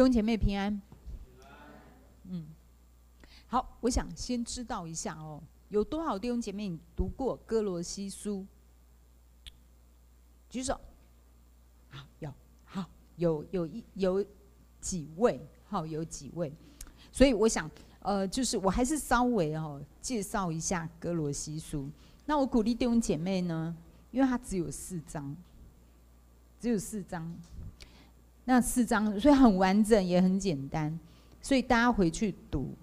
弟兄姐妹平安。嗯，好，我想先知道一下哦，有多少弟兄姐妹你读过哥罗西书？举手。好，有，好，有有一有几位，好，有几位。所以我想，呃，就是我还是稍微哦介绍一下哥罗西书。那我鼓励弟兄姐妹呢，因为它只有四章，只有四章。那四章，所以很完整，也很简单，所以大家回去读，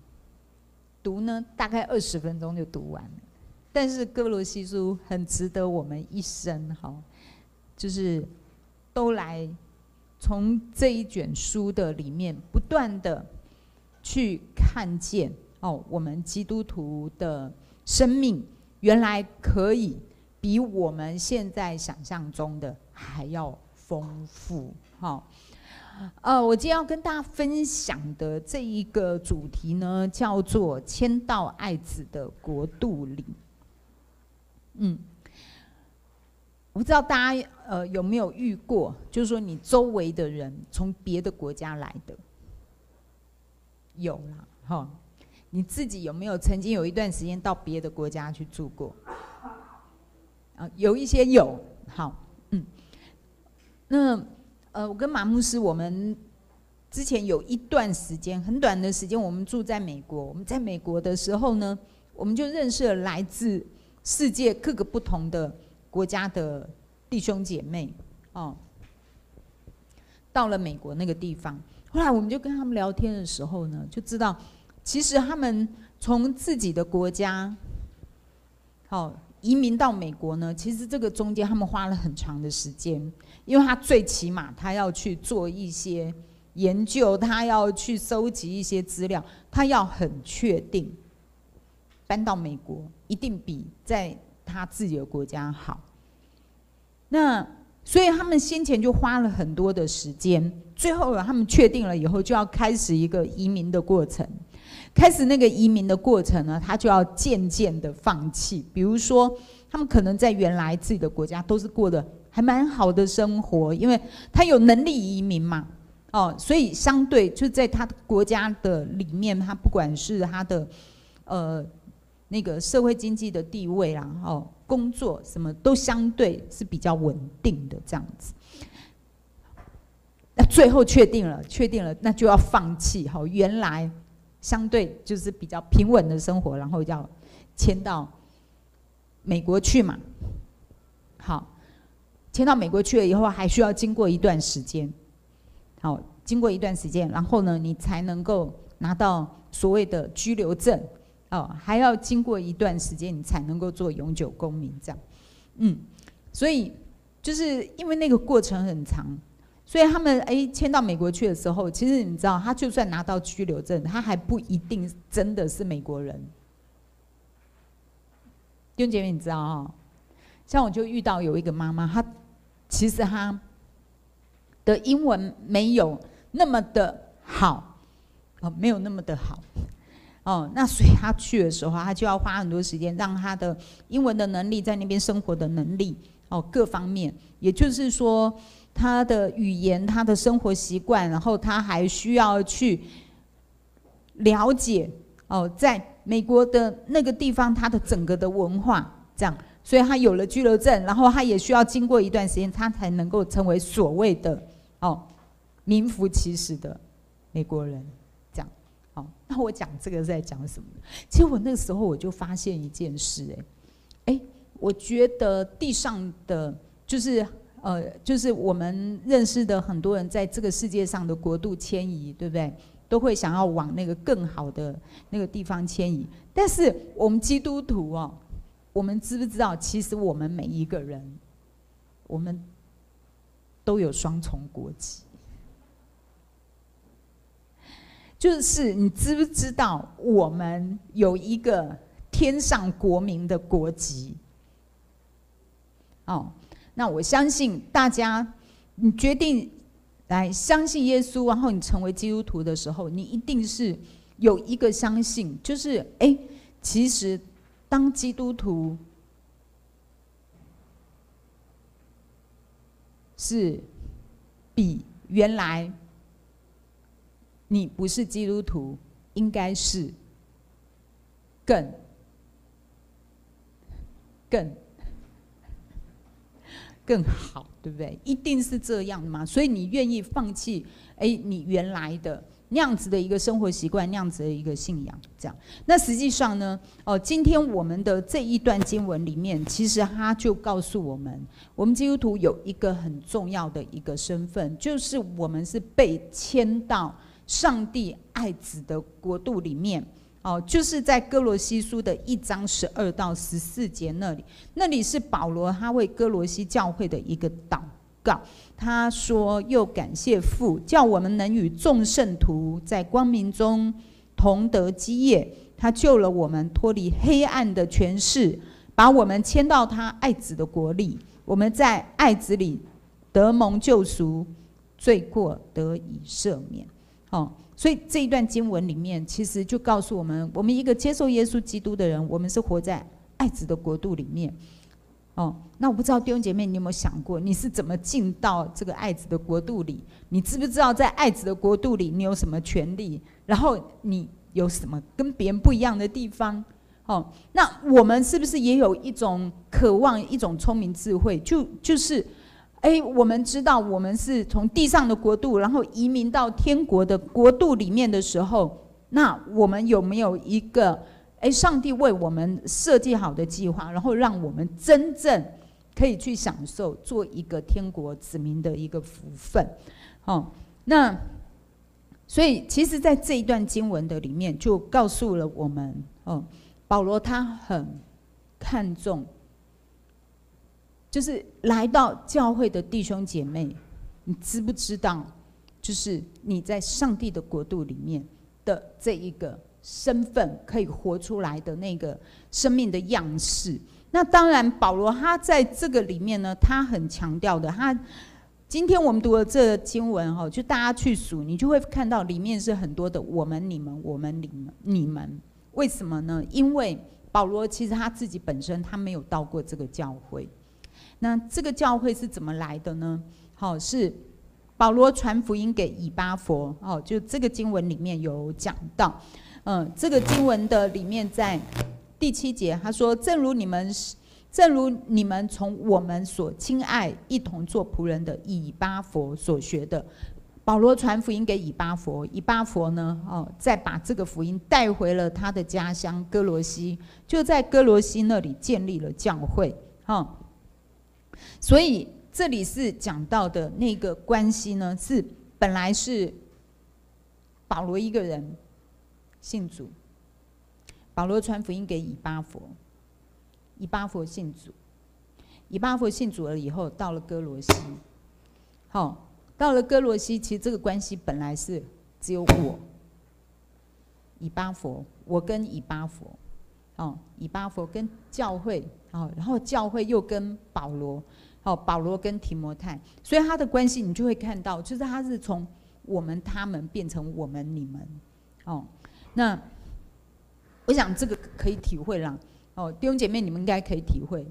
读呢大概二十分钟就读完了。但是哥罗西书很值得我们一生哈，就是都来从这一卷书的里面不断的去看见哦，我们基督徒的生命原来可以比我们现在想象中的还要丰富哈。呃，我今天要跟大家分享的这一个主题呢，叫做“迁到爱子的国度里”。嗯，我不知道大家呃有没有遇过，就是说你周围的人从别的国家来的，有啦，哈。你自己有没有曾经有一段时间到别的国家去住过？啊，有一些有，好，嗯，那。呃，我跟马牧师，我们之前有一段时间，很短的时间，我们住在美国。我们在美国的时候呢，我们就认识了来自世界各个不同的国家的弟兄姐妹。哦，到了美国那个地方，后来我们就跟他们聊天的时候呢，就知道，其实他们从自己的国家，好。移民到美国呢，其实这个中间他们花了很长的时间，因为他最起码他要去做一些研究，他要去收集一些资料，他要很确定搬到美国一定比在他自己的国家好。那所以他们先前就花了很多的时间，最后他们确定了以后，就要开始一个移民的过程。开始那个移民的过程呢，他就要渐渐的放弃。比如说，他们可能在原来自己的国家都是过得还蛮好的生活，因为他有能力移民嘛，哦，所以相对就在他的国家的里面，他不管是他的呃那个社会经济的地位啦，哦，工作什么都相对是比较稳定的这样子。那最后确定了，确定了，那就要放弃哈，原来。相对就是比较平稳的生活，然后要迁到美国去嘛。好，迁到美国去了以后，还需要经过一段时间。好，经过一段时间，然后呢，你才能够拿到所谓的居留证。哦，还要经过一段时间，你才能够做永久公民。这样，嗯，所以就是因为那个过程很长。所以他们哎迁到美国去的时候，其实你知道，他就算拿到居留证，他还不一定真的是美国人。丁姐妹，你知道啊？像我就遇到有一个妈妈，她其实他的英文没有那么的好，哦，没有那么的好，哦，那所以他去的时候，他就要花很多时间，让他的英文的能力，在那边生活的能力，哦，各方面，也就是说。他的语言，他的生活习惯，然后他还需要去了解哦，在美国的那个地方，他的整个的文化这样，所以他有了居留证，然后他也需要经过一段时间，他才能够成为所谓的哦名副其实的美国人这样。好，那我讲这个在讲什么？其实我那个时候我就发现一件事，哎，哎，我觉得地上的就是。呃，就是我们认识的很多人，在这个世界上的国度迁移，对不对？都会想要往那个更好的那个地方迁移。但是我们基督徒哦，我们知不知道？其实我们每一个人，我们都有双重国籍。就是你知不知道，我们有一个天上国民的国籍？哦。那我相信大家，你决定来相信耶稣，然后你成为基督徒的时候，你一定是有一个相信，就是哎，其实当基督徒是比原来你不是基督徒，应该是更更更好，对不对？一定是这样的嘛？所以你愿意放弃？哎，你原来的。那样子的一个生活习惯，那样子的一个信仰，这样。那实际上呢，哦，今天我们的这一段经文里面，其实他就告诉我们，我们基督徒有一个很重要的一个身份，就是我们是被迁到上帝爱子的国度里面。哦，就是在哥罗西书的一章十二到十四节那里，那里是保罗他为哥罗西教会的一个祷他说：“又感谢父，叫我们能与众圣徒在光明中同得基业。他救了我们，脱离黑暗的权势，把我们迁到他爱子的国里。我们在爱子里得蒙救赎，罪过得以赦免。”哦，所以这一段经文里面，其实就告诉我们：我们一个接受耶稣基督的人，我们是活在爱子的国度里面。哦，那我不知道弟兄姐妹，你有没有想过，你是怎么进到这个爱子的国度里？你知不知道在爱子的国度里，你有什么权利？然后你有什么跟别人不一样的地方？哦，那我们是不是也有一种渴望，一种聪明智慧？就就是，哎，我们知道我们是从地上的国度，然后移民到天国的国度里面的时候，那我们有没有一个？哎，上帝为我们设计好的计划，然后让我们真正可以去享受做一个天国子民的一个福分。哦，那所以其实，在这一段经文的里面，就告诉了我们，哦，保罗他很看重，就是来到教会的弟兄姐妹，你知不知道？就是你在上帝的国度里面的这一个。身份可以活出来的那个生命的样式。那当然，保罗他在这个里面呢，他很强调的。他今天我们读的这个经文哈，就大家去数，你就会看到里面是很多的我们、你们、我们、你们、你们。为什么呢？因为保罗其实他自己本身他没有到过这个教会。那这个教会是怎么来的呢？好，是保罗传福音给以巴弗。哦，就这个经文里面有讲到。嗯，这个经文的里面在第七节，他说：“正如你们是，正如你们从我们所亲爱、一同做仆人的以巴佛所学的，保罗传福音给以巴佛，以巴佛呢，哦，再把这个福音带回了他的家乡歌罗西，就在歌罗西那里建立了教会。哈，所以这里是讲到的那个关系呢，是本来是保罗一个人。”信主，保罗传福音给以巴佛，以巴佛信主，以巴佛信主了以后，到了歌罗西，好，到了歌罗西，其实这个关系本来是只有我，以巴佛，我跟以巴佛，哦，以巴佛跟教会，哦，然后教会又跟保罗，哦，保罗跟提摩太，所以他的关系你就会看到，就是他是从我们他们变成我们你们，哦。那我想这个可以体会啦，哦，弟兄姐妹，你们应该可以体会。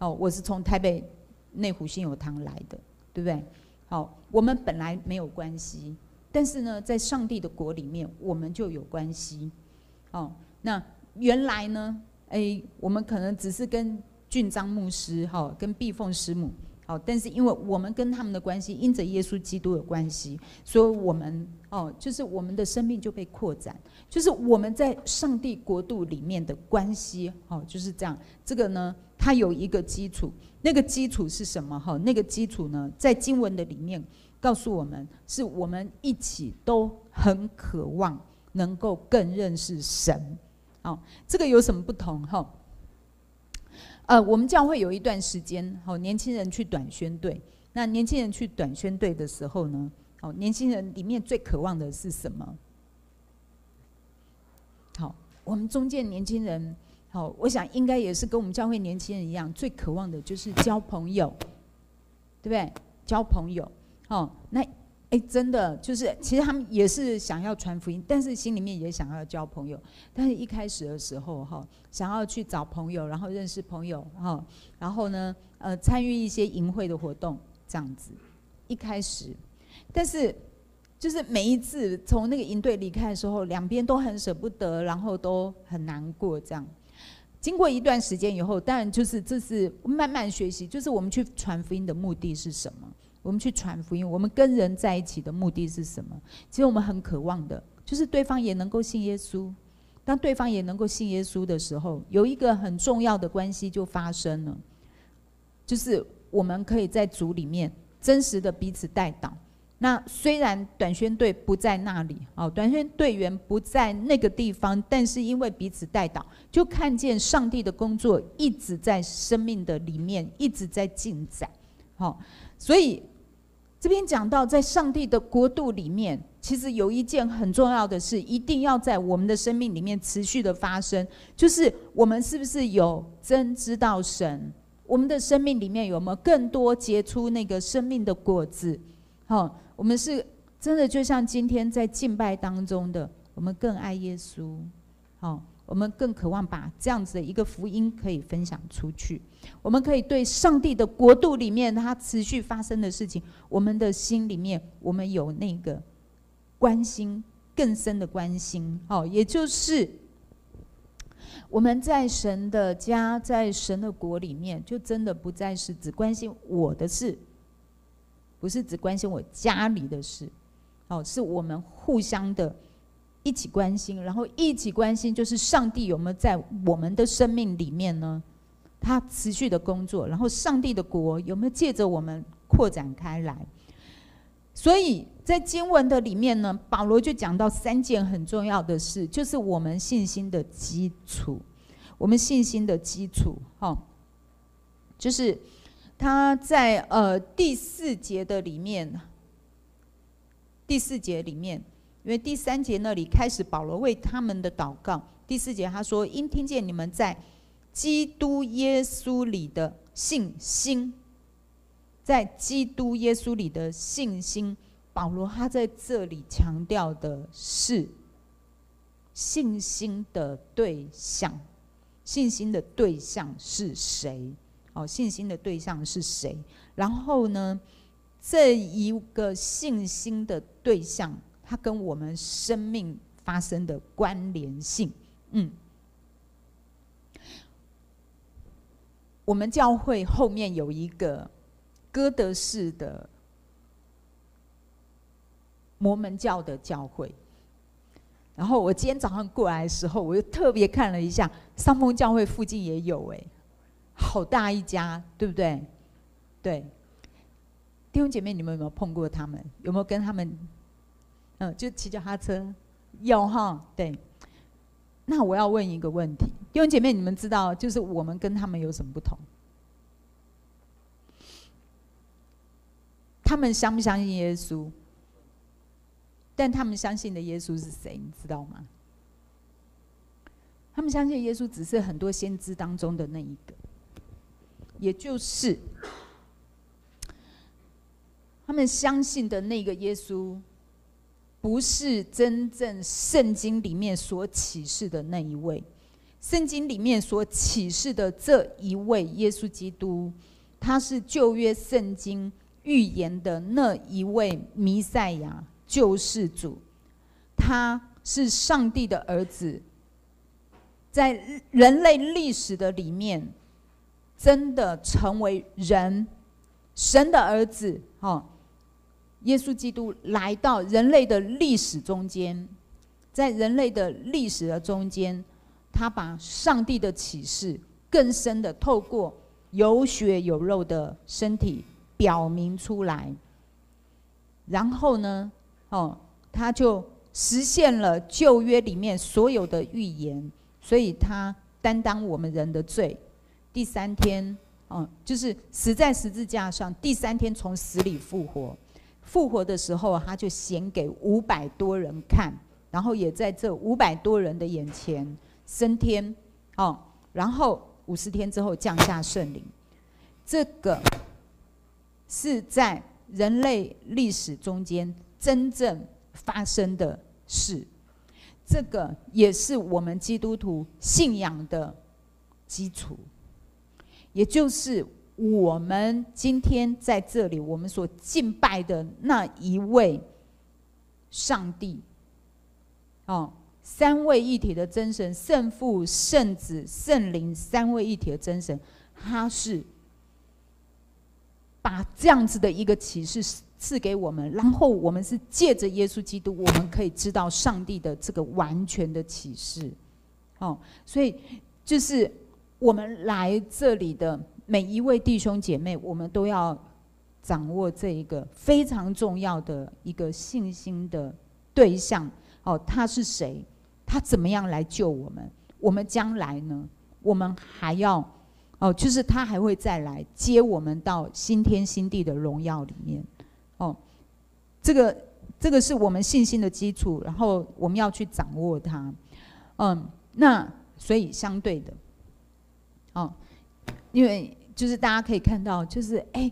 哦，我是从台北内湖新友堂来的，对不对？好，我们本来没有关系，但是呢，在上帝的国里面，我们就有关系。哦，那原来呢，哎，我们可能只是跟俊章牧师，哈，跟碧凤师母。好，但是因为我们跟他们的关系，因着耶稣基督的关系，所以我们哦，就是我们的生命就被扩展，就是我们在上帝国度里面的关系，哦，就是这样。这个呢，它有一个基础，那个基础是什么？哈，那个基础呢，在经文的里面告诉我们，是我们一起都很渴望能够更认识神。哦，这个有什么不同？哈？呃，我们教会有一段时间，好，年轻人去短宣队。那年轻人去短宣队的时候呢，好，年轻人里面最渴望的是什么？好，我们中间年轻人，好，我想应该也是跟我们教会年轻人一样，最渴望的就是交朋友，对不对？交朋友，好，那。哎，真的就是，其实他们也是想要传福音，但是心里面也想要交朋友。但是一开始的时候，哈，想要去找朋友，然后认识朋友，哈，然后呢，呃，参与一些营会的活动，这样子。一开始，但是就是每一次从那个营队离开的时候，两边都很舍不得，然后都很难过。这样，经过一段时间以后，当然就是这是慢慢学习，就是我们去传福音的目的是什么？我们去传福音，我们跟人在一起的目的是什么？其实我们很渴望的，就是对方也能够信耶稣。当对方也能够信耶稣的时候，有一个很重要的关系就发生了，就是我们可以在主里面真实的彼此代祷。那虽然短宣队不在那里，哦，短宣队员不在那个地方，但是因为彼此代祷，就看见上帝的工作一直在生命的里面一直在进展。好，所以这边讲到在上帝的国度里面。其实有一件很重要的事，一定要在我们的生命里面持续的发生，就是我们是不是有真知道神？我们的生命里面有没有更多结出那个生命的果子？好，我们是真的就像今天在敬拜当中的，我们更爱耶稣，好，我们更渴望把这样子的一个福音可以分享出去。我们可以对上帝的国度里面它持续发生的事情，我们的心里面我们有那个。关心更深的关心，哦，也就是我们在神的家，在神的国里面，就真的不再是只关心我的事，不是只关心我家里的事，哦，是我们互相的一起关心，然后一起关心，就是上帝有没有在我们的生命里面呢？他持续的工作，然后上帝的国有没有借着我们扩展开来？所以在经文的里面呢，保罗就讲到三件很重要的事，就是我们信心的基础。我们信心的基础，哈，就是他在呃第四节的里面，第四节里面，因为第三节那里开始保罗为他们的祷告。第四节他说：“因听见你们在基督耶稣里的信心。”在基督耶稣里的信心，保罗他在这里强调的是信心的对象，信心的对象是谁？哦，信心的对象是谁？然后呢，这一个信心的对象，它跟我们生命发生的关联性，嗯，我们教会后面有一个。哥德式的摩门教的教会，然后我今天早上过来的时候，我又特别看了一下，上峰教会附近也有哎，好大一家，对不对？对，弟兄姐妹，你们有没有碰过他们？有没有跟他们，嗯，就骑脚踏车？有哈，对。那我要问一个问题，弟兄姐妹，你们知道，就是我们跟他们有什么不同？他们相不相信耶稣？但他们相信的耶稣是谁？你知道吗？他们相信耶稣只是很多先知当中的那一个，也就是他们相信的那个耶稣，不是真正圣经里面所启示的那一位。圣经里面所启示的这一位耶稣基督，他是旧约圣经。预言的那一位弥赛亚救世主，他是上帝的儿子，在人类历史的里面，真的成为人，神的儿子。哈，耶稣基督来到人类的历史中间，在人类的历史的中间，他把上帝的启示更深的透过有血有肉的身体。表明出来，然后呢，哦，他就实现了旧约里面所有的预言，所以他担当我们人的罪。第三天，哦，就是死在十字架上，第三天从死里复活。复活的时候，他就显给五百多人看，然后也在这五百多人的眼前升天，哦，然后五十天之后降下圣灵。这个。是在人类历史中间真正发生的事，这个也是我们基督徒信仰的基础，也就是我们今天在这里我们所敬拜的那一位上帝，哦，三位一体的真神，圣父、圣子、圣灵，三位一体的真神，他是把这样子的一个启示赐给我们，然后我们是借着耶稣基督，我们可以知道上帝的这个完全的启示，哦，所以就是我们来这里的每一位弟兄姐妹，我们都要掌握这一个非常重要的一个信心的对象，哦，他是谁？他怎么样来救我们？我们将来呢？我们还要哦，就是他还会再来接我们到新天新地的荣耀里面。哦，这个这个是我们信心的基础，然后我们要去掌握它。嗯，那所以相对的，哦，因为就是大家可以看到，就是哎，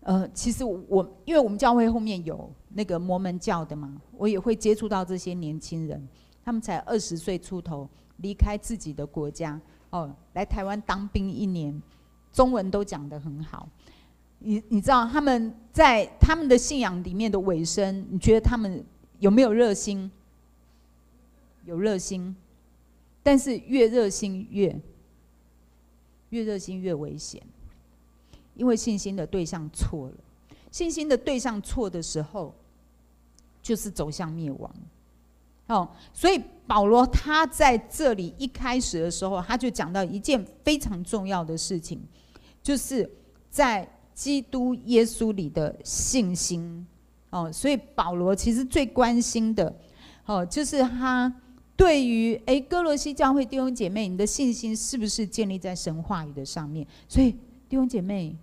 呃，其实我因为我们教会后面有那个摩门教的嘛，我也会接触到这些年轻人，他们才二十岁出头，离开自己的国家，哦，来台湾当兵一年，中文都讲得很好。你你知道他们在他们的信仰里面的尾声，你觉得他们有没有热心？有热心，但是越热心越越热心越危险，因为信心的对象错了。信心的对象错的时候，就是走向灭亡。哦，所以保罗他在这里一开始的时候，他就讲到一件非常重要的事情，就是在。基督耶稣里的信心，哦，所以保罗其实最关心的，哦，就是他对于诶歌罗西教会弟兄姐妹，你的信心是不是建立在神话语的上面？所以弟兄姐妹，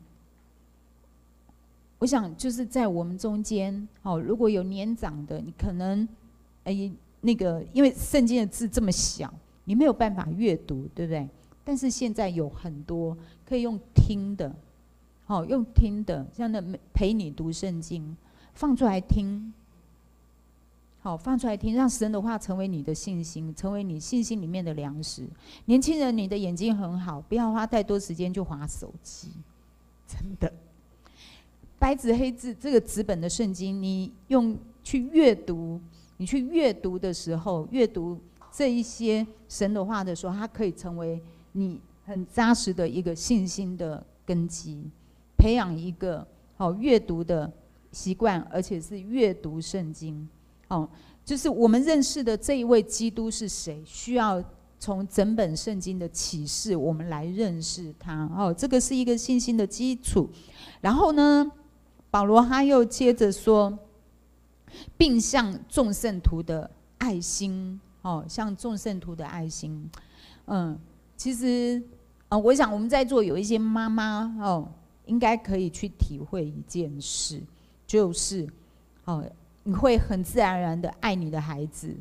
我想就是在我们中间，哦，如果有年长的，你可能诶那个，因为圣经的字这么小，你没有办法阅读，对不对？但是现在有很多可以用听的。好，用听的，像那陪你读圣经，放出来听。好，放出来听，让神的话成为你的信心，成为你信心里面的粮食。年轻人，你的眼睛很好，不要花太多时间就划手机，真的。白纸黑字这个纸本的圣经，你用去阅读，你去阅读的时候，阅读这一些神的话的时候，它可以成为你很扎实的一个信心的根基。培养一个好阅读的习惯，而且是阅读圣经。哦，就是我们认识的这一位基督是谁？需要从整本圣经的启示，我们来认识他。哦，这个是一个信心的基础。然后呢，保罗他又接着说，并向众圣徒的爱心。哦，向众圣徒的爱心。嗯，其实啊，我想我们在座有一些妈妈哦。应该可以去体会一件事，就是，哦，你会很自然而然的爱你的孩子，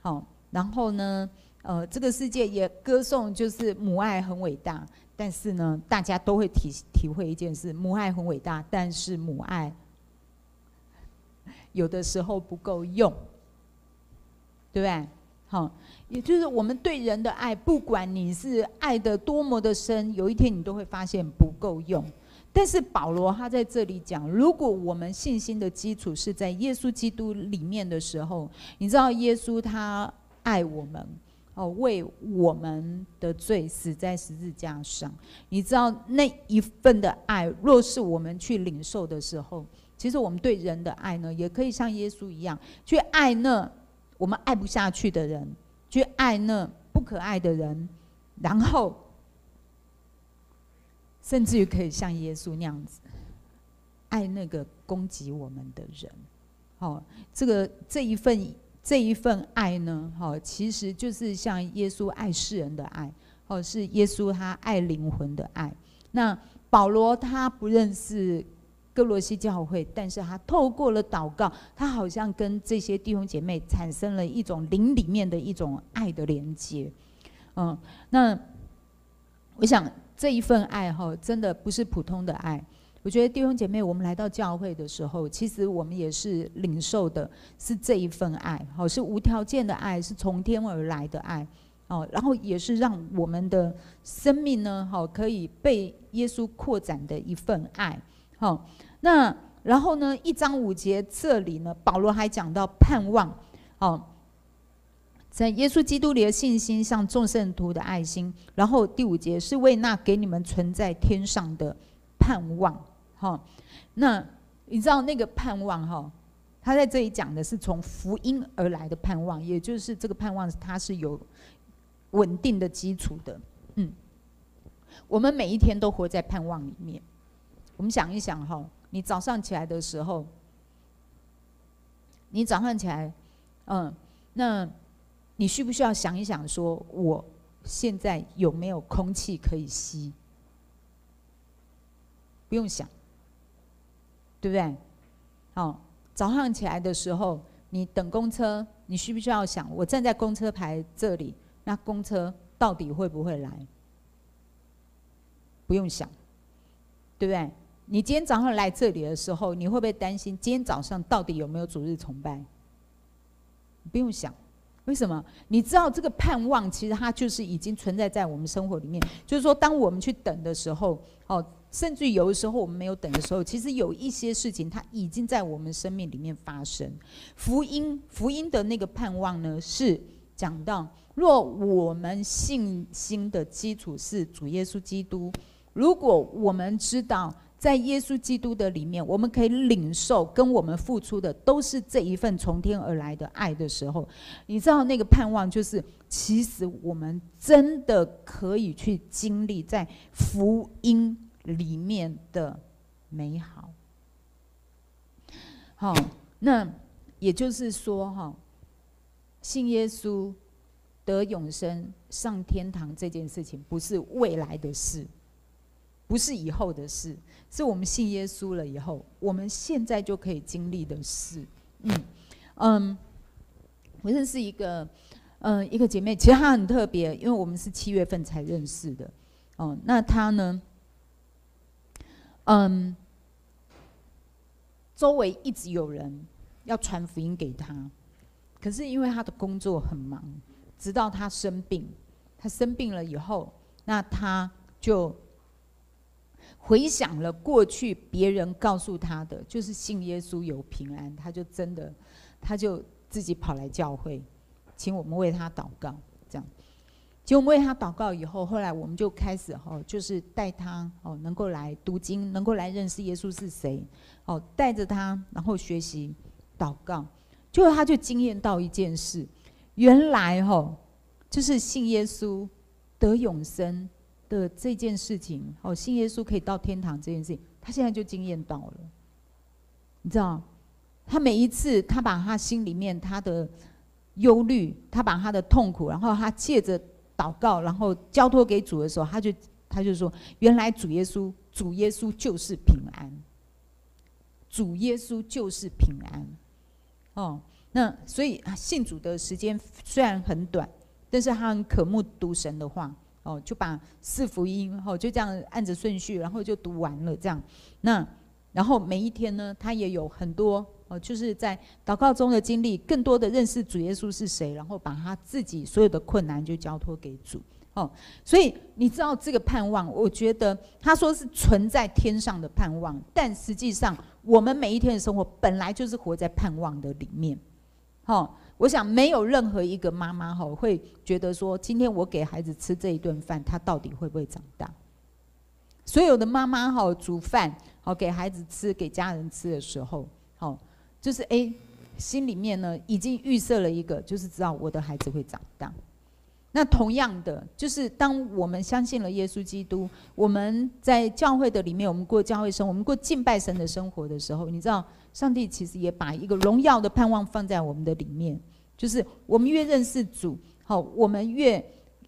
好，然后呢，呃，这个世界也歌颂就是母爱很伟大，但是呢，大家都会体体会一件事，母爱很伟大，但是母爱有的时候不够用，对不对？好，也就是我们对人的爱，不管你是爱的多么的深，有一天你都会发现不够用。但是保罗他在这里讲，如果我们信心的基础是在耶稣基督里面的时候，你知道耶稣他爱我们，哦，为我们的罪死在十字架上。你知道那一份的爱，若是我们去领受的时候，其实我们对人的爱呢，也可以像耶稣一样，去爱那我们爱不下去的人，去爱那不可爱的人，然后。甚至于可以像耶稣那样子爱那个攻击我们的人，好，这个这一份这一份爱呢，好，其实就是像耶稣爱世人的爱，哦，是耶稣他爱灵魂的爱。那保罗他不认识歌罗西教会，但是他透过了祷告，他好像跟这些弟兄姐妹产生了一种灵里面的一种爱的连接。嗯，那我想。这一份爱哈，真的不是普通的爱。我觉得弟兄姐妹，我们来到教会的时候，其实我们也是领受的，是这一份爱，好，是无条件的爱，是从天而来的爱，哦，然后也是让我们的生命呢，好，可以被耶稣扩展的一份爱，好。那然后呢，一章五节这里呢，保罗还讲到盼望，哦，在耶稣基督里的信心，像众圣徒的爱心。然后第五节是为那给你们存在天上的盼望，哈、那你知道那个盼望，哈、他在这里讲的是从福音而来的盼望，也就是这个盼望，它是有稳定的基础的。嗯，我们每一天都活在盼望里面。我们想一想，哈。你早上起来的时候，你早上起来，嗯，那你需不需要想一想，说我现在有没有空气可以吸？不用想，对不对？好，早上起来的时候，你等公车，你需不需要想，我站在公车牌这里，那公车到底会不会来？不用想，对不对？你今天早上来这里的时候，你会不会担心今天早上到底有没有主日崇拜？不用想，为什么？你知道这个盼望，其实它就是已经存在在我们生活里面。就是说，当我们去等的时候，哦，甚至有的时候我们没有等的时候，其实有一些事情它已经在我们生命里面发生。福音，福音的那个盼望呢，是讲到，若我们信心的基础是主耶稣基督，如果我们知道。在耶稣基督的里面，我们可以领受跟我们付出的都是这一份从天而来的爱的时候，你知道那个盼望就是，其实我们真的可以去经历在福音里面的美好。好，那也就是说，哈，信耶稣得永生、上天堂这件事情，不是未来的事，不是以后的事。是我们信耶稣了以后，我们现在就可以经历的事。嗯嗯，我认识一个嗯一个姐妹，其实她很特别，因为我们是七月份才认识的。哦，那她呢，嗯，周围一直有人要传福音给她，可是因为她的工作很忙，直到她生病，她生病了以后，那她就。回想了过去别人告诉他的，就是信耶稣有平安，他就真的，他就自己跑来教会，请我们为他祷告，这样。结果我们为他祷告以后，后来我们就开始哦，就是带他哦，能够来读经，能够来认识耶稣是谁，哦，带着他然后学习祷告，结果他就惊艳到一件事，原来哦，就是信耶稣得永生。的这件事情，哦，信耶稣可以到天堂这件事情，他现在就经验到了。你知道，他每一次他把他心里面他的忧虑，他把他的痛苦，然后他借着祷告，然后交托给主的时候，他就他就说，原来主耶稣，主耶稣就是平安，主耶稣就是平安。哦，那所以信主的时间虽然很短，但是他很渴慕读神的话。哦，就把四福音，哦，就这样按着顺序，然后就读完了这样。那然后每一天呢，他也有很多哦，就是在祷告中的经历，更多的认识主耶稣是谁，然后把他自己所有的困难就交托给主。哦，所以你知道这个盼望，我觉得他说是存在天上的盼望，但实际上我们每一天的生活本来就是活在盼望的里面。哦。我想没有任何一个妈妈哈会觉得说，今天我给孩子吃这一顿饭，他到底会不会长大？所有的妈妈哈煮饭好给孩子吃，给家人吃的时候，好就是诶，心里面呢已经预设了一个，就是知道我的孩子会长大。那同样的，就是当我们相信了耶稣基督，我们在教会的里面，我们过教会生，我们过敬拜神的生活的时候，你知道，上帝其实也把一个荣耀的盼望放在我们的里面。就是我们越认识主，好，我们越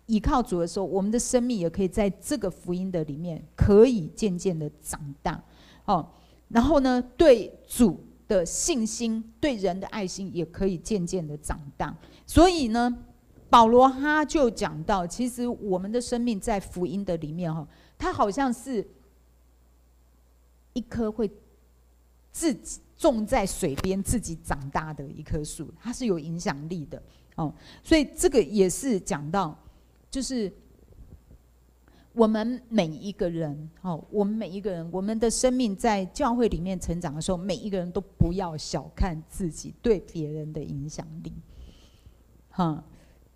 依靠主的时候，我们的生命也可以在这个福音的里面，可以渐渐的长大，哦，然后呢，对主的信心，对人的爱心，也可以渐渐的长大。所以呢，保罗他就讲到，其实我们的生命在福音的里面，哈，它好像是一颗会自己。种在水边自己长大的一棵树，它是有影响力的哦。所以这个也是讲到，就是我们每一个人，哦，我们每一个人，我们的生命在教会里面成长的时候，每一个人都不要小看自己对别人的影响力。哈，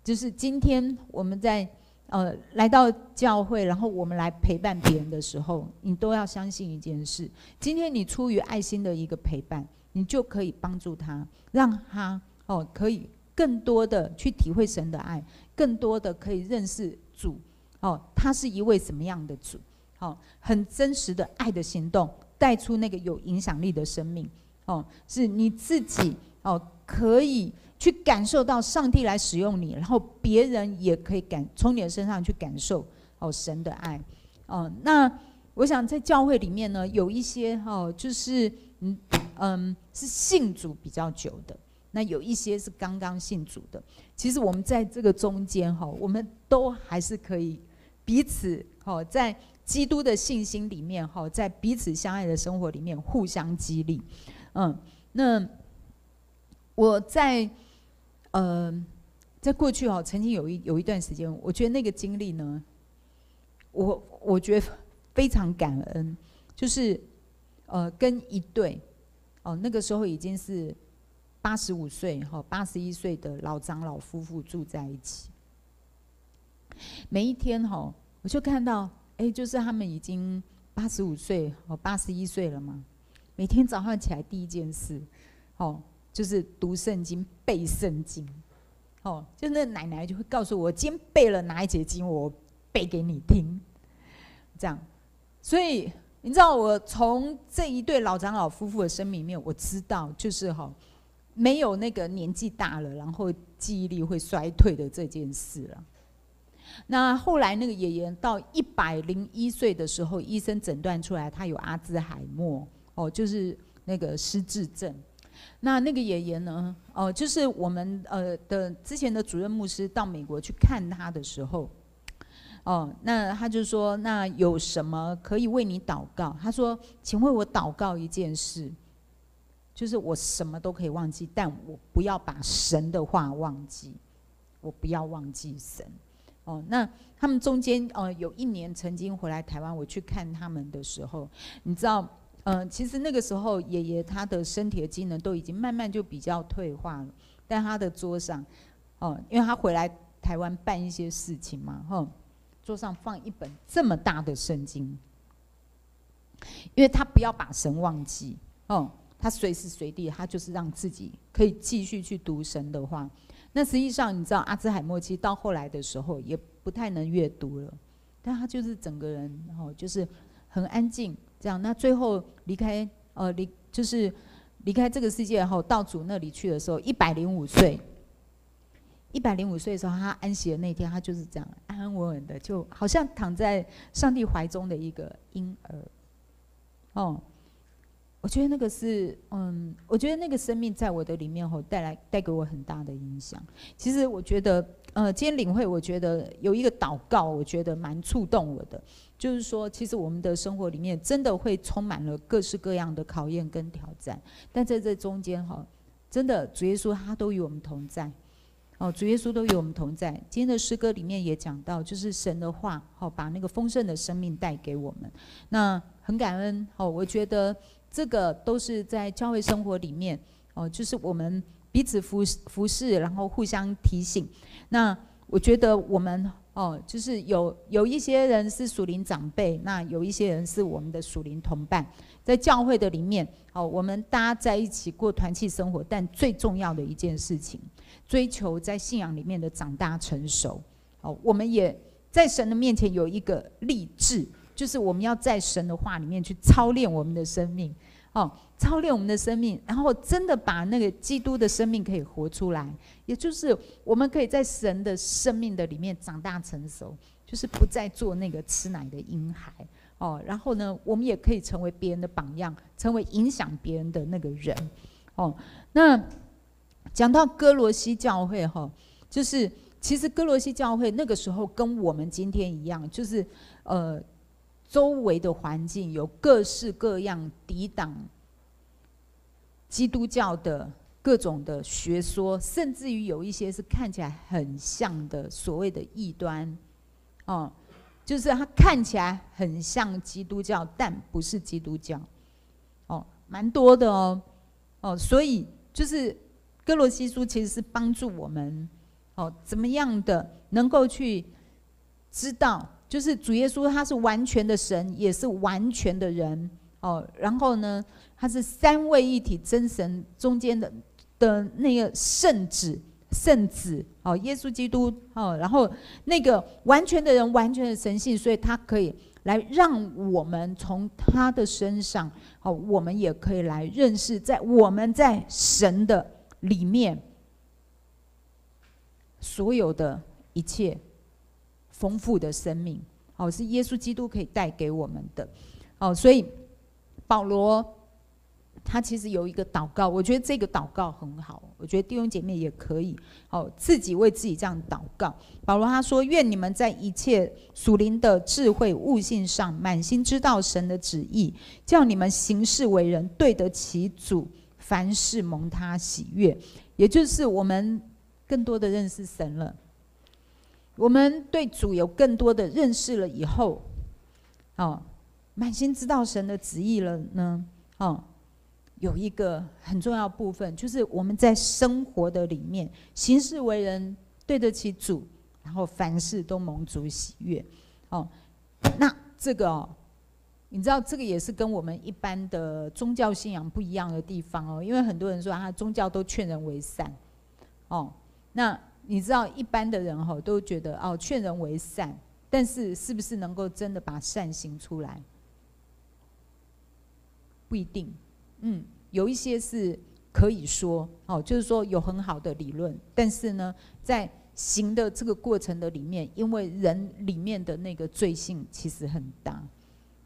就是今天我们在呃来到教会，然后我们来陪伴别人的时候，你都要相信一件事：今天你出于爱心的一个陪伴，你就可以帮助他，让他哦可以更多的去体会神的爱，更多的可以认识主。哦，他是一位什么样的主？哦，很真实的爱的行动，带出那个有影响力的生命。哦，是你自己哦，可以去感受到上帝来使用你，然后别人也可以感从你的身上去感受哦神的爱。哦，那我想在教会里面呢，有一些哦，就是嗯嗯是信主比较久的，那有一些是刚刚信主的。其实我们在这个中间哈，我们都还是可以。彼此好，在基督的信心里面好，在彼此相爱的生活里面互相激励。嗯，那我在呃，在过去哦，曾经有一有一段时间，我觉得那个经历呢，我我觉得非常感恩，就是呃，跟一对哦，那个时候已经是八十五岁哈，八十一岁的老长老夫妇住在一起。每一天哈，我就看到，哎，就是他们已经八十五岁哦，八十一岁了嘛。每天早上起来第一件事，哦，就是读圣经、背圣经，哦，就那奶奶就会告诉我，今天背了哪一节经，我背给你听，这样。所以你知道，我从这一对老长老夫妇的生命里面，我知道，就是哈，没有那个年纪大了，然后记忆力会衰退的这件事了。那后来那个爷爷到一百零一岁的时候，医生诊断出来他有阿兹海默，哦，就是那个失智症。那那个爷爷呢，哦，就是我们呃的之前的主任牧师到美国去看他的时候，哦，那他就说，那有什么可以为你祷告？他说，请为我祷告一件事，就是我什么都可以忘记，但我不要把神的话忘记，我不要忘记神。哦，那他们中间呃有一年曾经回来台湾，我去看他们的时候，你知道，嗯、其实那个时候爷爷他的身体的机能都已经慢慢就比较退化了，但他的桌上，哦，因为他回来台湾办一些事情嘛，哈，桌上放一本这么大的圣经，因为他不要把神忘记，哦，他随时随地他就是让自己可以继续去读神的话。那实际上，你知道阿兹海默期到后来的时候也不太能阅读了，但他就是整个人，然后就是很安静这样。那最后离开，呃，离就是离开这个世界后，到主那里去的时候，一百零五岁，一百零五岁的时候，他安息的那天，他就是这样安安稳稳的，就好像躺在上帝怀中的一个婴儿，哦。我觉得那个是，嗯，我觉得那个生命在我的里面吼带来带给我很大的影响。其实我觉得，呃，今天领会，我觉得有一个祷告，我觉得蛮触动我的，就是说，其实我们的生活里面真的会充满了各式各样的考验跟挑战，但在这中间哈，真的主耶稣他都与我们同在，哦，主耶稣都与我们同在。今天的诗歌里面也讲到，就是神的话，好把那个丰盛的生命带给我们。那很感恩，哦，我觉得。这个都是在教会生活里面哦，就是我们彼此服服侍，然后互相提醒。那我觉得我们哦，就是有有一些人是属灵长辈，那有一些人是我们的属灵同伴，在教会的里面哦，我们大家在一起过团契生活，但最重要的一件事情，追求在信仰里面的长大成熟。哦，我们也在神的面前有一个立志。就是我们要在神的话里面去操练我们的生命，哦，操练我们的生命，然后真的把那个基督的生命可以活出来，也就是我们可以在神的生命的里面长大成熟，就是不再做那个吃奶的婴孩，哦，然后呢，我们也可以成为别人的榜样，成为影响别人的那个人，哦，那讲到哥罗西教会哈，就是其实哥罗西教会那个时候跟我们今天一样，就是呃。周围的环境有各式各样抵挡基督教的各种的学说，甚至于有一些是看起来很像的所谓的异端，哦，就是它看起来很像基督教，但不是基督教，哦，蛮多的哦，哦，所以就是哥罗西书其实是帮助我们，哦，怎么样的能够去知道，就是主耶稣他是完全的神，也是完全的人，哦，然后呢，他是三位一体真神中间的的那个圣子。圣子。哦，耶稣基督。哦，然后那个完全的人，完全的神性，所以他可以来让我们从他的身上哦，我们也可以来认识，在我们在神的里面所有的一切。丰富的生命哦，是耶稣基督可以带给我们的哦，所以保罗。他其实有一个祷告，我觉得这个祷告很好。我觉得弟兄姐妹也可以，哦，自己为自己这样祷告。保罗他说：“愿你们在一切属灵的智慧悟性上，满心知道神的旨意，叫你们行事为人对得起主，凡事蒙他喜悦。”也就是我们更多的认识神了，我们对主有更多的认识了以后，哦，满心知道神的旨意了呢，哦。有一个很重要部分，就是我们在生活的里面，行事为人对得起主，然后凡事都蒙主喜悦。哦，那这个哦，你知道这个也是跟我们一般的宗教信仰不一样的地方哦，因为很多人说啊，宗教都劝人为善。哦，那你知道一般的人哈都觉得哦，劝人为善，但是是不是能够真的把善行出来？不一定。嗯，有一些是可以说哦，就是说有很好的理论，但是呢，在行的这个过程的里面，因为人里面的那个罪性其实很大，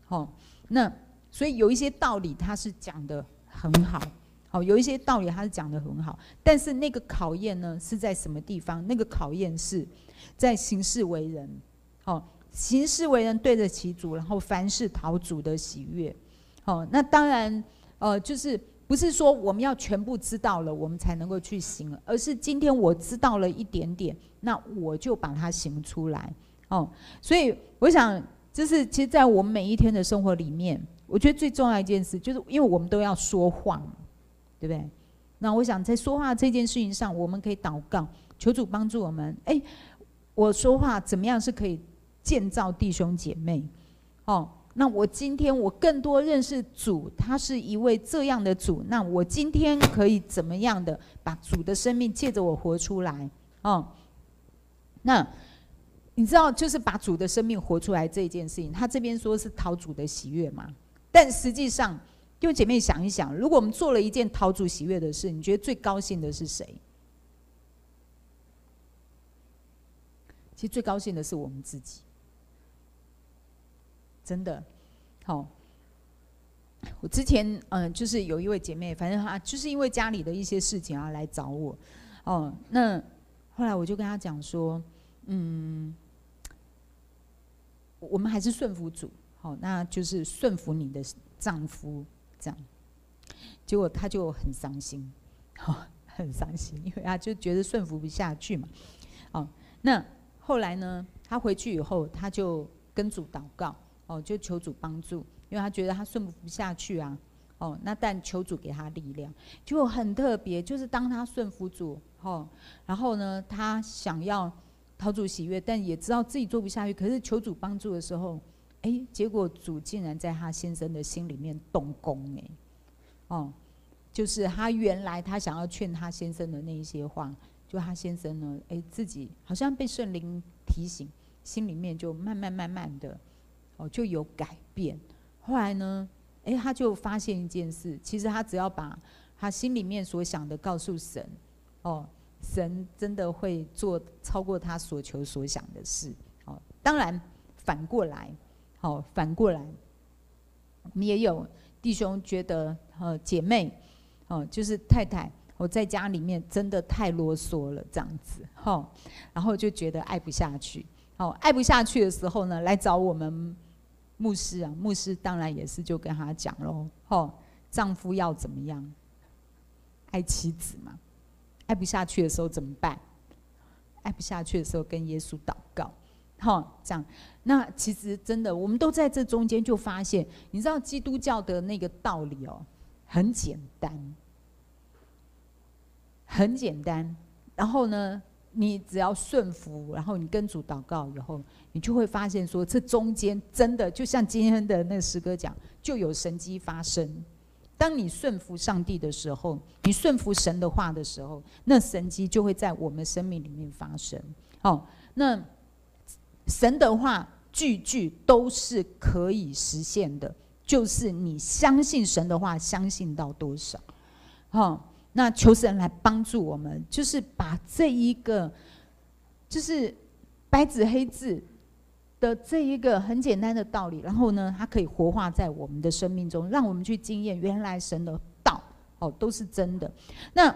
哦，那所以有一些道理他是讲得很好，好，有一些道理他是讲得很好，但是那个考验呢是在什么地方？那个考验是在行事为人，哦，行事为人对得起主，然后凡事讨主的喜悦，哦，那当然。呃，就是不是说我们要全部知道了，我们才能够去行，而是今天我知道了一点点，那我就把它行出来。哦，所以我想，就是其实，在我们每一天的生活里面，我觉得最重要一件事，就是因为我们都要说话，对不对？那我想在说话这件事情上，我们可以祷告，求主帮助我们。哎，我说话怎么样是可以建造弟兄姐妹？哦。那我今天我更多认识主，他是一位这样的主。那我今天可以怎么样的把主的生命借着我活出来？哦，那你知道，就是把主的生命活出来这件事情，他这边说是讨主的喜悦嘛？但实际上，弟兄姐妹想一想，如果我们做了一件讨主喜悦的事，你觉得最高兴的是谁？其实最高兴的是我们自己。真的，好。我之前嗯、就是有一位姐妹，反正她就是因为家里的一些事情啊来找我，哦，那后来我就跟她讲说，嗯，我们还是顺服主，好，那就是顺服你的丈夫这样。结果他就很伤心，好，很伤心，因为他就觉得顺服不下去嘛，哦，那后来呢，他回去以后，他就跟主祷告。哦，就求主帮助，因为他觉得他顺服不下去啊。哦，那但求主给他力量，就很特别。就是当他顺服主，哦，然后呢，他想要讨主喜悦，但也知道自己做不下去。可是求主帮助的时候，哎，结果主竟然在他先生的心里面动工，哎，哦，就是他原来他想要劝他先生的那一些话，就他先生呢，哎，自己好像被圣灵提醒，心里面就慢慢慢慢的。哦，就有改变。后来呢，哎，他就发现一件事，其实他只要把他心里面所想的告诉神，哦，神真的会做超过他所求所想的事。哦，当然反过来，好，反过来，我们也有弟兄觉得，呃，姐妹，哦，就是太太，我在家里面真的太啰嗦了，这样子，哦，然后就觉得爱不下去，哦，爱不下去的时候呢，来找我们。牧师啊，牧师当然也是就跟他讲喽，吼，丈夫要怎么样？爱妻子嘛，爱不下去的时候怎么办？爱不下去的时候跟耶稣祷告，好，这样。那其实真的，我们都在这中间就发现，你知道基督教的那个道理哦，很简单，很简单。然后呢，你只要顺服，然后你跟主祷告以后，你就会发现说，这中间真的就像今天的那诗歌讲，就有神迹发生。当你顺服上帝的时候，你顺服神的话的时候，那神迹就会在我们生命里面发生。哦，那。神的话句句都是可以实现的，就是你相信神的话，相信到多少，好，那求神来帮助我们，就是把这一个，就是白纸黑字的这一个很简单的道理，然后呢，它可以活化在我们的生命中，让我们去经验原来神的道哦都是真的。那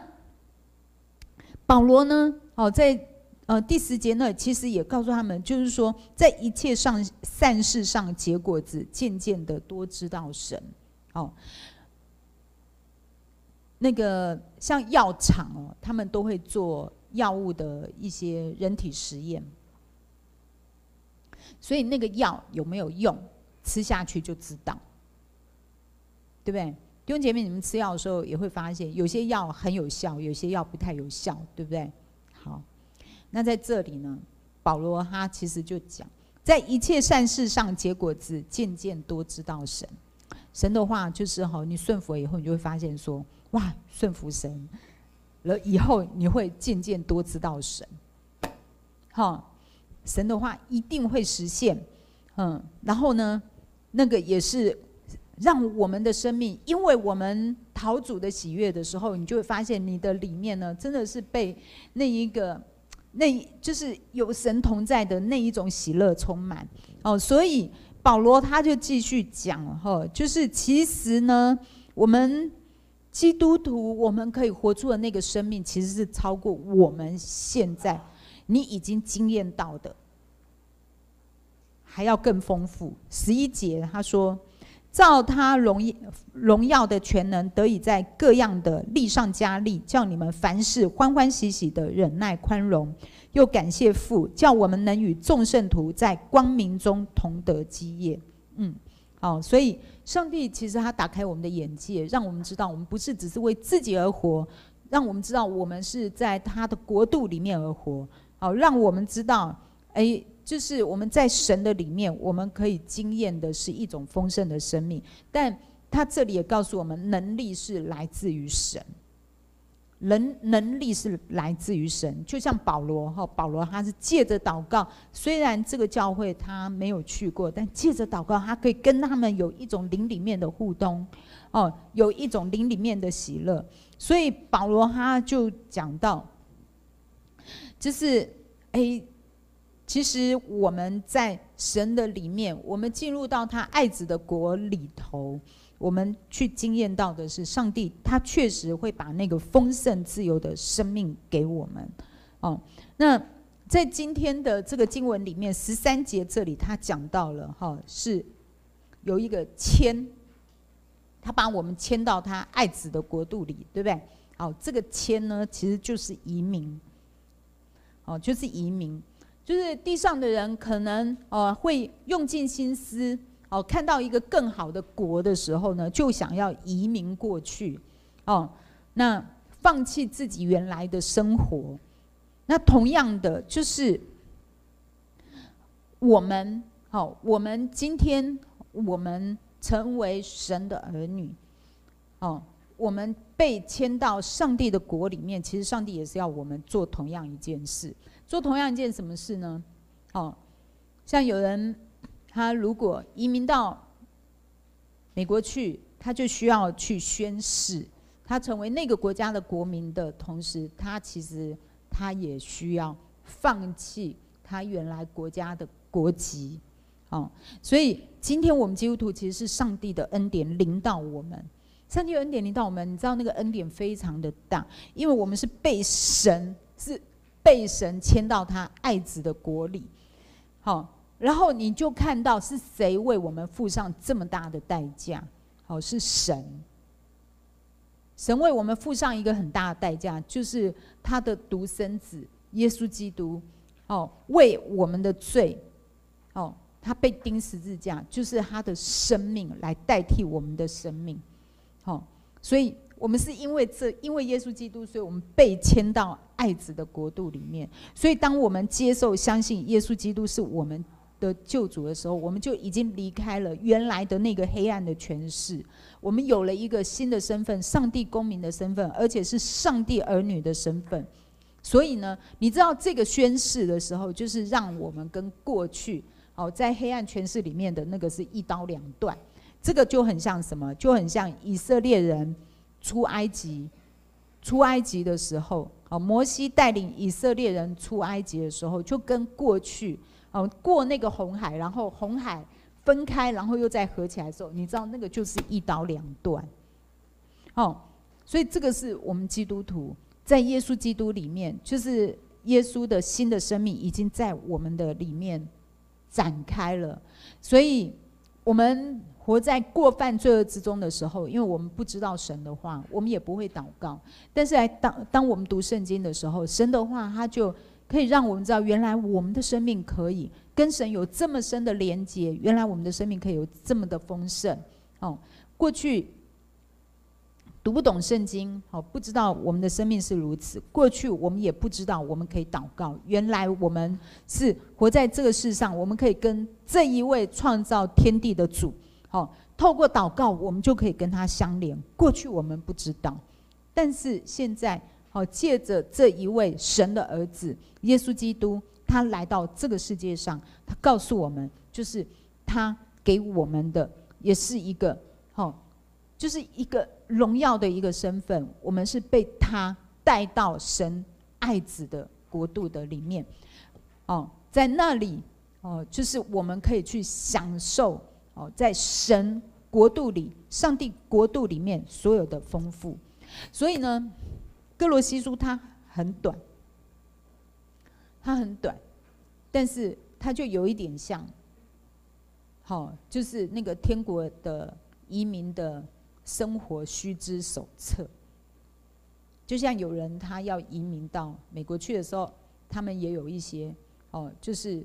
保罗呢？哦，在。呃，第十节呢，其实也告诉他们，就是说，在一切上善事上结果子，渐渐的多知道神。哦，那个像药厂哦，他们都会做药物的一些人体实验，所以那个药有没有用，吃下去就知道，对不对？弟兄姐妹，你们吃药的时候也会发现，有些药很有效，有些药不太有效，对不对？那在这里呢，保罗他其实就讲，在一切善事上结果子，渐渐多知道神。神的话就是哈，你顺服了以后，你就会发现说，哇，顺服神了以后，你会渐渐多知道神。哈，神的话一定会实现。嗯，然后呢，那个也是让我们的生命，因为我们讨主的喜悦的时候，你就会发现你的里面呢，真的是被那一个。那就是有神同在的那一种喜乐充满哦，所以保罗他就继续讲哈，就是其实呢，我们基督徒我们可以活出的那个生命，其实是超过我们现在你已经经验到的，还要更丰富。十一节他说。照他荣耀荣耀的全能，得以在各样的力上加力，叫你们凡事欢欢喜喜的忍耐宽容，又感谢父，叫我们能与众圣徒在光明中同得基业。嗯，好，所以上帝其实他打开我们的眼界，让我们知道我们不是只是为自己而活，让我们知道我们是在他的国度里面而活。好，让我们知道，哎。就是我们在神的里面，我们可以经验的是一种丰盛的生命。但他这里也告诉我们，能力是来自于神，能能力是来自于神。就像保罗哈，保罗他是借着祷告，虽然这个教会他没有去过，但借着祷告，他可以跟他们有一种灵里面的互动，哦，有一种灵里面的喜乐。所以保罗他就讲到，就是诶。其实我们在神的里面，我们进入到他爱子的国里头，我们去经验到的是上帝，他确实会把那个丰盛自由的生命给我们。哦，那在今天的这个经文里面，十三节这里他讲到了哈，是有一个迁，他把我们迁到他爱子的国度里，对不对？哦，这个迁呢，其实就是移民，哦，就是移民。就是地上的人可能呃会用尽心思哦，看到一个更好的国的时候呢，就想要移民过去哦，那放弃自己原来的生活。那同样的就是我们好，我们今天我们成为神的儿女哦，我们被迁到上帝的国里面，其实上帝也是要我们做同样一件事。做同样一件什么事呢？哦，像有人他如果移民到美国去，他就需要去宣誓，他成为那个国家的国民的同时，他其实他也需要放弃他原来国家的国籍。哦，所以今天我们基督徒其实是上帝的恩典临到我们，上帝恩典领导我们，你知道那个恩典非常的大，因为我们是被神是。被神迁到他爱子的国里，好，然后你就看到是谁为我们付上这么大的代价？好，是神。神为我们付上一个很大的代价，就是他的独生子耶稣基督，哦，为我们的罪哦，他被钉十字架，就是他的生命来代替我们的生命。好，所以我们是因为这，因为耶稣基督，所以我们被迁到爱子的国度里面。所以当我们接受、相信耶稣基督是我们的救主的时候，我们就已经离开了原来的那个黑暗的权势，我们有了一个新的身份——上帝公民的身份，而且是上帝儿女的身份。所以呢，你知道这个宣誓的时候，就是让我们跟过去哦，在黑暗权势里面的那个是一刀两断。这个就很像什么？就很像以色列人出埃及，出埃及的时候，啊，摩西带领以色列人出埃及的时候，就跟过去哦过那个红海，然后红海分开，然后又再合起来的时候，你知道那个就是一刀两断。哦，所以这个是我们基督徒。在耶稣基督里面，就是耶稣的新的生命已经在我们的里面展开了。所以，我们活在过犯罪恶之中的时候，因为我们不知道神的话，我们也不会祷告。但是，来当当我们读圣经的时候，神的话它就可以让我们知道，原来我们的生命可以跟神有这么深的连接，原来我们的生命可以有这么的丰盛。哦，过去。读不懂圣经，哦，不知道我们的生命是如此。过去我们也不知道我们可以祷告。原来我们是活在这个世上，我们可以跟这一位创造天地的主，好，透过祷告，我们就可以跟他相连。过去我们不知道，但是现在，好，借着这一位神的儿子耶稣基督，他来到这个世界上，他告诉我们，就是他给我们的，也是一个，好。就是一个荣耀的一个身份，我们是被他带到神爱子的国度的里面，哦，在那里哦，就是我们可以去享受哦，在神国度里、上帝国度里面所有的丰富。所以呢，歌罗西书它很短，它很短，但是它就有一点像，好，就是那个天国的移民的。生活须知手册，就像有人他要移民到美国去的时候，他们也有一些哦，就是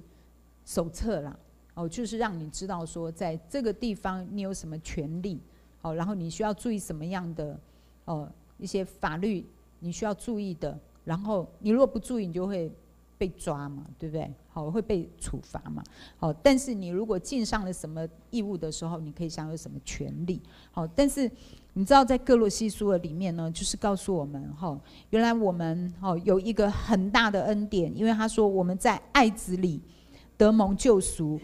手册啦，哦，就是让你知道说，在这个地方你有什么权利，哦，然后你需要注意什么样的哦一些法律你需要注意的，然后你如果不注意，你就会被抓嘛，对不对？好，会被处罚嘛。好，但是你如果尽上了什么义务的时候，你可以享有什么权利？好，但是你知道，在歌罗西书的里面呢，就是告诉我们，哈，原来我们哈有一个很大的恩典，因为他说我们在爱子里得蒙救赎，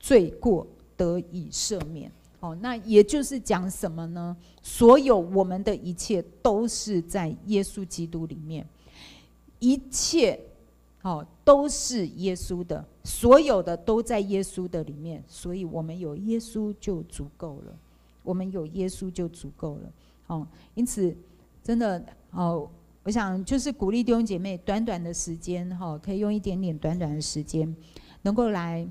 罪过得以赦免。哦，那也就是讲什么呢？所有我们的一切都是在耶稣基督里面，一切。哦，都是耶稣的，所有的都在耶稣的里面，所以我们有耶稣就足够了。我们有耶稣就足够了。哦，因此，真的哦，我想就是鼓励弟兄姐妹，短短的时间哈，可以用一点点短短的时间，能够来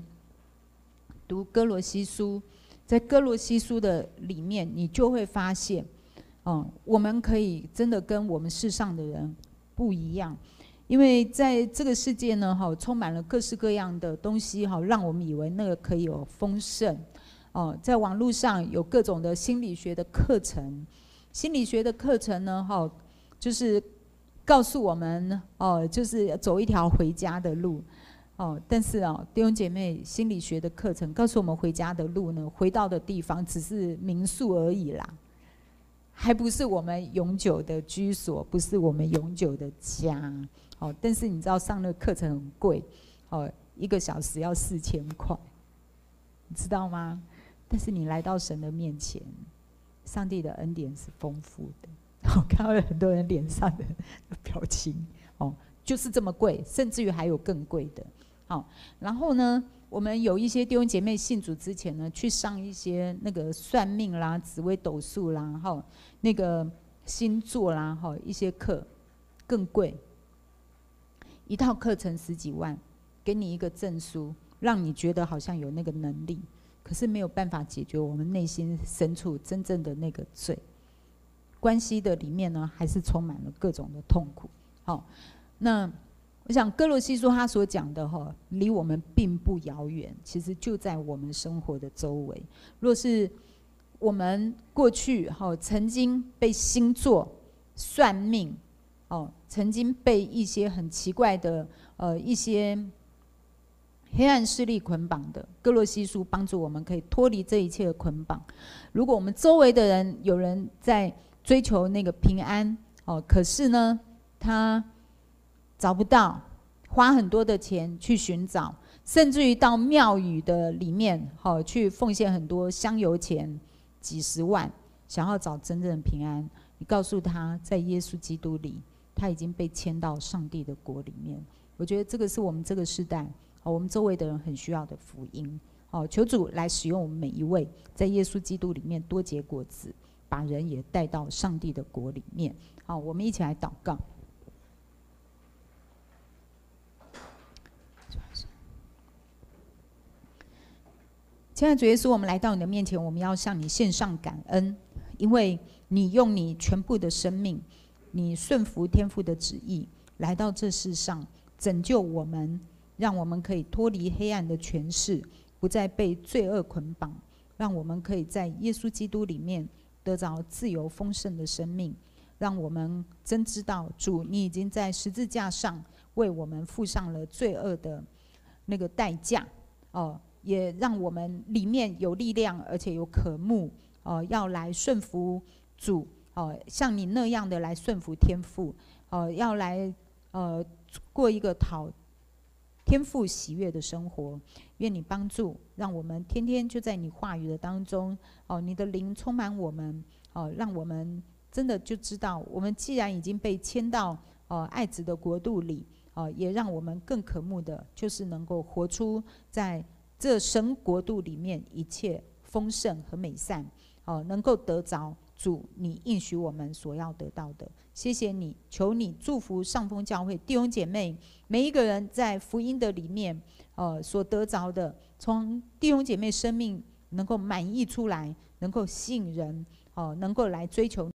读歌罗西书。在歌罗西书的里面，你就会发现，哦，我们可以真的跟我们世上的人不一样。因为在这个世界呢，哈，充满了各式各样的东西，哈，让我们以为那个可以有丰盛，哦，在网络上有各种的心理学的课程，心理学的课程呢，哈，就是告诉我们，哦，就是走一条回家的路，哦，但是啊，弟兄姐妹，心理学的课程告诉我们，回家的路呢，回到的地方只是民宿而已啦，还不是我们永久的居所，不是我们永久的家。哦，但是你知道上那课程很贵，哦，一个小时要四千块，你知道吗？但是你来到神的面前，上帝的恩典是丰富的。我看到很多人脸上的表情，哦，就是这么贵，甚至于还有更贵的。好，然后呢，我们有一些弟兄姐妹信主之前呢，去上一些那个算命啦、紫微斗数啦，哈，那个星座啦，哈，一些课更贵。一套课程十几万，给你一个证书，让你觉得好像有那个能力，可是没有办法解决我们内心深处真正的那个罪。关系的里面呢，还是充满了各种的痛苦。好，那我想哥罗西书他所讲的哈，离我们并不遥远，其实就在我们生活的周围。若是我们过去哈曾经被星座、算命哦，曾经被一些很奇怪的呃一些黑暗势力捆绑的，哥罗西书帮助我们可以脱离这一切的捆绑。如果我们周围的人有人在追求那个平安哦，可是呢，他。找不到，花很多的钱去寻找，甚至于到庙宇的里面，好去奉献很多香油钱，几十万，想要找真正的平安。你告诉他，在耶稣基督里，他已经被迁到上帝的国里面。我觉得这个是我们这个时代，我们周围的人很需要的福音。好，求主来使用我们每一位，在耶稣基督里面多结果子，把人也带到上帝的国里面。好，我们一起来祷告。现在主耶稣，我们来到你的面前，我们要向你献上感恩，因为你用你全部的生命，你顺服天父的旨意，来到这世上拯救我们，让我们可以脱离黑暗的权势，不再被罪恶捆绑，让我们可以在耶稣基督里面得着自由丰盛的生命，让我们真知道主，你已经在十字架上为我们付上了罪恶的那个代价，哦。也让我们里面有力量，而且有渴慕，哦，要来顺服主，哦，像你那样的来顺服天父，哦，要来呃过一个讨天父喜悦的生活。愿你帮助，让我们天天就在你话语的当中，哦，你的灵充满我们，哦，让我们真的就知道，我们既然已经被迁到哦爱子的国度里，哦，也让我们更渴慕的，就是能够活出在。这神国度里面一切丰盛和美善，哦，能够得着主你应许我们所要得到的。谢谢你，求你祝福上峰教会弟兄姐妹每一个人在福音的里面，呃，所得着的，从弟兄姐妹生命能够满溢出来，能够吸引人，哦，能够来追求。